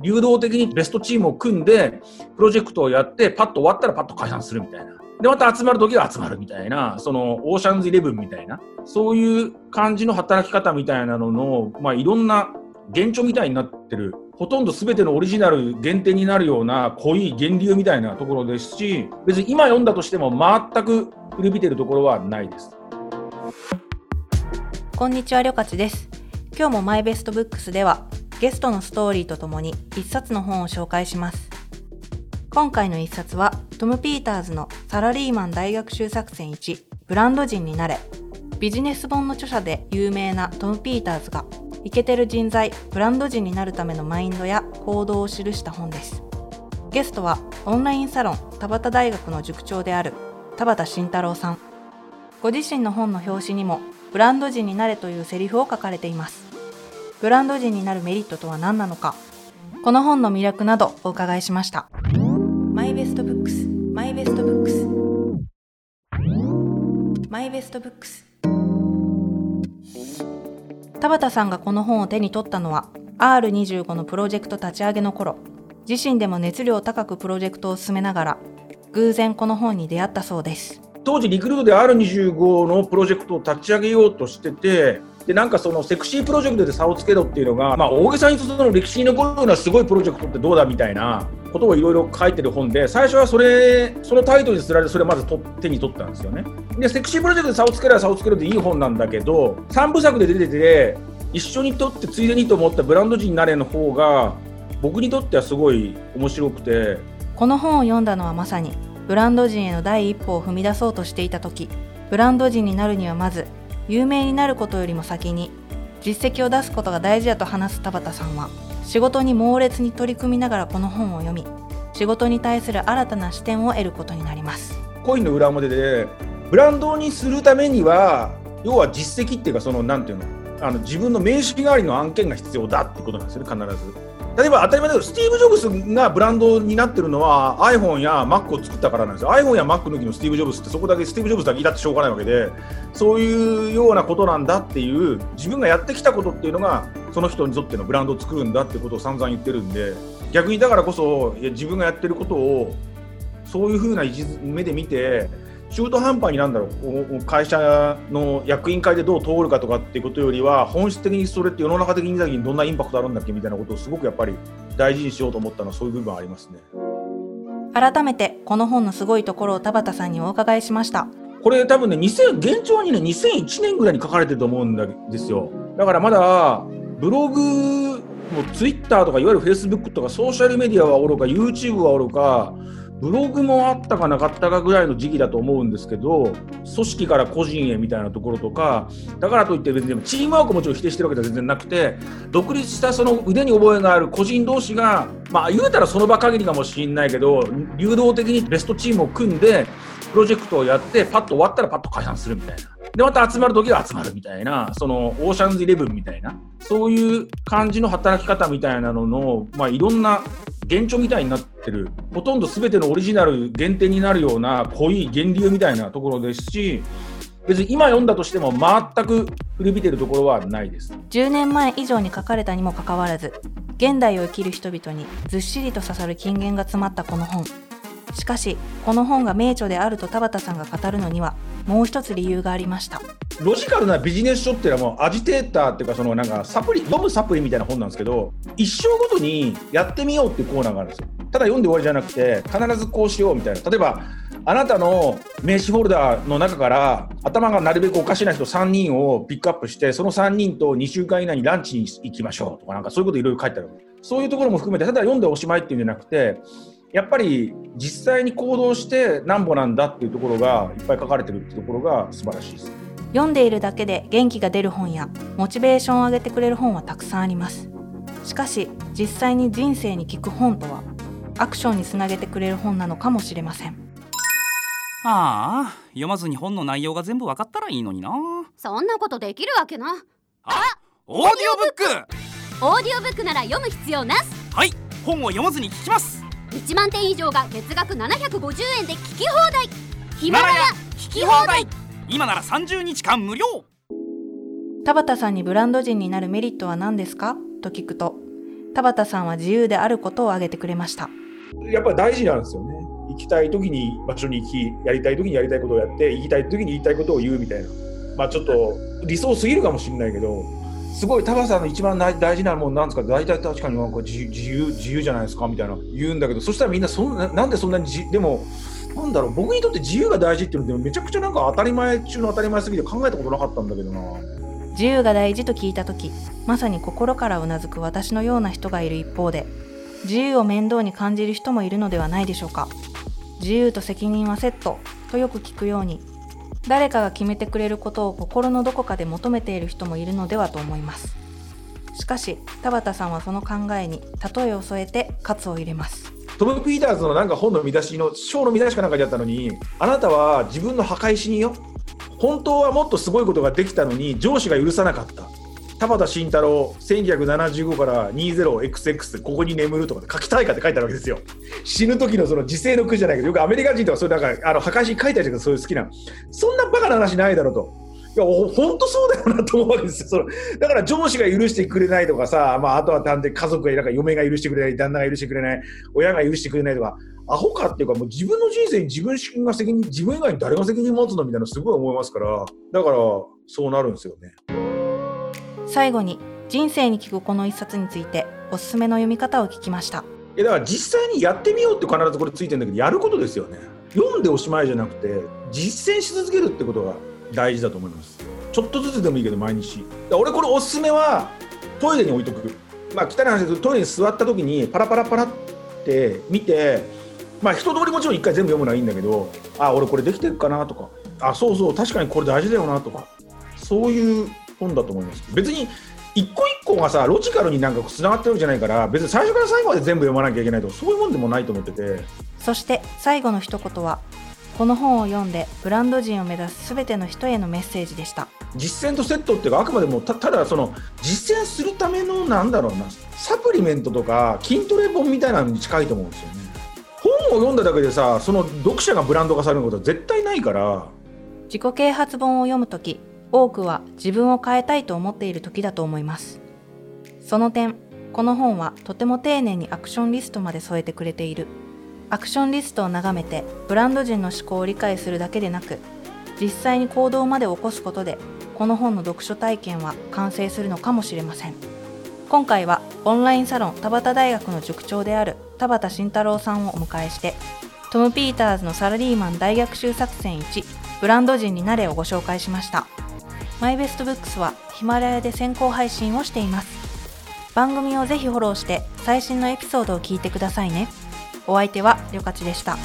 流動的にベストチームを組んで、プロジェクトをやって、パッと終わったらパッと解散するみたいな。で、また集まるときは集まるみたいな、その、オーシャンズイレブンみたいな、そういう感じの働き方みたいなのの、まあ、いろんな現状みたいになってる、ほとんど全てのオリジナル限定になるような濃い源流みたいなところですし、別に今読んだとしても全く古びてるところはないです。こんにちは、りょかちです。今日もマイベストブックスではゲストのストーリーとともに一冊の本を紹介します。今回の一冊はトム・ピーターズのサラリーマン大学習作戦1ブランド人になれ。ビジネス本の著者で有名なトム・ピーターズがイケてる人材ブランド人になるためのマインドや行動を記した本です。ゲストはオンラインサロン田端大学の塾長である田畑慎太郎さん。ご自身の本の表紙にもブランド人になれというセリフを書かれています。ブランド人になるメリットとは何なのか。この本の魅力などお伺いしました。 My Best Books。My Best Books。My Best Books。田端さんがこの本を手に取ったのは R25 のプロジェクト立ち上げの頃。自身でも熱量高くプロジェクトを進めながら偶然この本に出会ったそうです。当時リクルートで R25 のプロジェクトを立ち上げようとしててでなんかそのセクシープロジェクトで差をつけろっていうのが、まあ、大げさにその歴史に残るようなすごいプロジェクトってどうだみたいなことをいろいろ書いてる本で最初はそれそのタイトルにすられてそれをまず手に取ったんですよね。でセクシープロジェクトで差をつければ差をつけるっていい本なんだけど3部作で出てて一緒にとってついでにと思ったブランド人になれの方が僕にとってはすごい面白くて。この本を読んだのはまさにブランド人への第一歩を踏み出そうとしていた時ブランド人になるにはまず有名になることよりも先に実績を出すことが大事だと話す田畑さんは仕事に猛烈に取り組みながらこの本を読み仕事に対する新たな視点を得ることになりますコインの裏表でブランドにするためには要は実績っていうかそのなんていうのあの自分の名刺代わりの案件が必要だってことなんですよね必ず。例えば当たり前だけど、スティーブ・ジョブスがブランドになってるのは iPhone や Mac を作ったからなんですよ。iPhone や Mac 抜きのスティーブ・ジョブスってそこだけスティーブ・ジョブスだけいたってしょうがないわけで、そういうようなことなんだっていう、自分がやってきたことっていうのが、その人にとってのブランドを作るんだってことを散々言ってるんで、逆にだからこそ、いや自分がやってることを、そういうふうな目で見て、中途半端になんだろう会社の役員会でどう通るかとかっていうことよりは本質的にそれって世の中的にどんなインパクトあるんだっけみたいなことをすごくやっぱり大事にしようと思ったのはそういう部分ありますね。改めてこの本のすごいところを田畑さんにお伺いしました。これ多分ね2000現状にね2001年ぐらいに書かれてると思うんですよ。だからまだブログもツイッターとかいわゆるフェイスブックとかソーシャルメディアはおろか YouTube はおろかブログもあったかなかったかぐらいの時期だと思うんですけど組織から個人へみたいなところとかだからといって別にチームワークもちろん否定してるわけでは全然なくて独立したその腕に覚えがある個人同士がまあ言うたらその場限りかもしれないけど流動的にベストチームを組んでプロジェクトをやってパッと終わったらパッと解散するみたいな。で、また集まるときは集まるみたいな、その、オーシャンズイレブンみたいな、そういう感じの働き方みたいなのの、まあ、いろんな原著みたいになってる、ほとんど全てのオリジナル限定になるような濃い源流みたいなところですし、別に今読んだとしても全く古びてるところはないです。10年前以上に書かれたにもかかわらず、現代を生きる人々にずっしりと刺さる金言が詰まったこの本。しかし、この本が名著であると田畑さんが語るのには、もう一つ理由がありました。ロジカルなビジネス書っていうのはもうアジテーターっていうかそのなんかサプリ読むサプリみたいな本なんですけど一生ごとにやってみようっていうコーナーがあるんですよ。ただ読んで終わりじゃなくて必ずこうしようみたいな。例えばあなたの名刺ホルダーの中から頭がなるべくおかしな人3人をピックアップしてその3人と2週間以内にランチに行きましょうとかなんかそういうこといろいろ書いてあるそういうところも含めてただ読んでおしまいっていうんじゃなくてやっぱり実際に行動してなんぼなんだっていうところがいっぱい書かれてるってところが素晴らしいです。読んでいるだけで元気が出る本やモチベーションを上げてくれる本はたくさんあります。しかし実際に人生に効く本とはアクションにつなげてくれる本なのかもしれません。ああ読まずに本の内容が全部分かったらいいのにな。そんなことできるわけな。あオーディオブック。オーディオブックなら読む必要なし。はい本を読まずに聞きます1万点以上が月額750円で聞き放題ヒマラヤ聞き放題今なら30日間無料田端さんにブランド人になるメリットは何ですか？と聞くと、田畑さんは自由であることを挙げてくれました。やっぱり大事なんですよね。行きたい時に場所に行き、やりたい時にやりたいことをやって、行きたい時に言いたいことを言うみたいな。まあちょっと理想すぎるかもしれないけど、すごい田畑さんの一番大大事なもんなんですか？大体確かになんか自由自由自由じゃないですかみたいな。言うんだけど、そしたらみんなそんななんでそんなにじでもなんだろう僕にとって自由が大事っていうのでめちゃくちゃなんか当たり前中の当たり前すぎて考えたことなかったんだけどな。自由が大事と聞いた時まさに心からうなずく私のような人がいる一方で自由を面倒に感じる人もいるのではないでしょうか。自由と責任はセットとよく聞くように誰かが決めてくれることを心のどこかで求めている人もいるのではと思います。しかし田畑さんはその考えに例えを添えて喝を入れます。トム・ピーターズのなんか本の見出しの章の見出しかなんかであったのにあなたは自分の墓石によ。本当はもっとすごいことができたのに上司が許さなかった。田慎太郎1975から 20XX ここに眠るとか書きたいかって書いてあるわけですよ。死ぬ時のその時世の句じゃないけどよくアメリカ人とかそういうなんかあの破壊しに書いてあるけどそういう好きなそんなバカな話ないだろうと。いや本当そうだよなと思うわけですよ。そのだから上司が許してくれないとかさ、まあ、あとは探偵家族がなんか嫁が許してくれない旦那が許してくれない親が許してくれないとかアホかっていうかもう自分の人生に自分が責任自分以外に誰が責任持つのみたいなすごい思いますからだからそうなるんですよね。最後に人生に聞くこの一冊についておすすめの読み方を聞きました。いやだから実際にやってみようって必ずこれついてるんだけどやることですよね。読んでおしまいじゃなくて実践し続けるってことが大事だと思います。ちょっとずつでもいいけど毎日。俺これおすすめはトイレに置いとく。まあ汚い話ですけどトイレに座った時にパラパラパラって見てまあ一通りもちろん一回全部読むのはいいんだけどあ俺これできてるかなとかあそうそう確かにこれ大事だよなとかそういう本だと思います。別に一個一個がさロジカルになんかつながってるわけじゃないから別に最初から最後まで全部読まなきゃいけないとかそういうもんでもないと思ってて。そして最後の一言はこの本を読んでブランド人を目指す全ての人へのメッセージでした。実践とセットっていうかあくまでもたただその実践するためのなんだろうなサプリメントとか筋トレ本みたいなのに近いと思うんですよね。本を読んだだけでさその読者がブランド化されることは絶対ないから。自己啓発本を読むとき多くは自分を変えたいと思っている時だと思います。その点この本はとても丁寧にアクションリストまで添えてくれている。アクションリストを眺めてブランド人の思考を理解するだけでなく実際に行動まで起こすことでこの本の読書体験は完成するのかもしれません。今回はオンラインサロン田端大学の塾長である田畑慎太郎さんをお迎えしてトム・ピーターズのサラリーマン大学習作戦1ブランド人になれをご紹介しました。マイベストブックスはヒマラヤで先行配信をしています番組をぜひフォローして最新のエピソードを聞いてくださいねお相手はりょかちでした。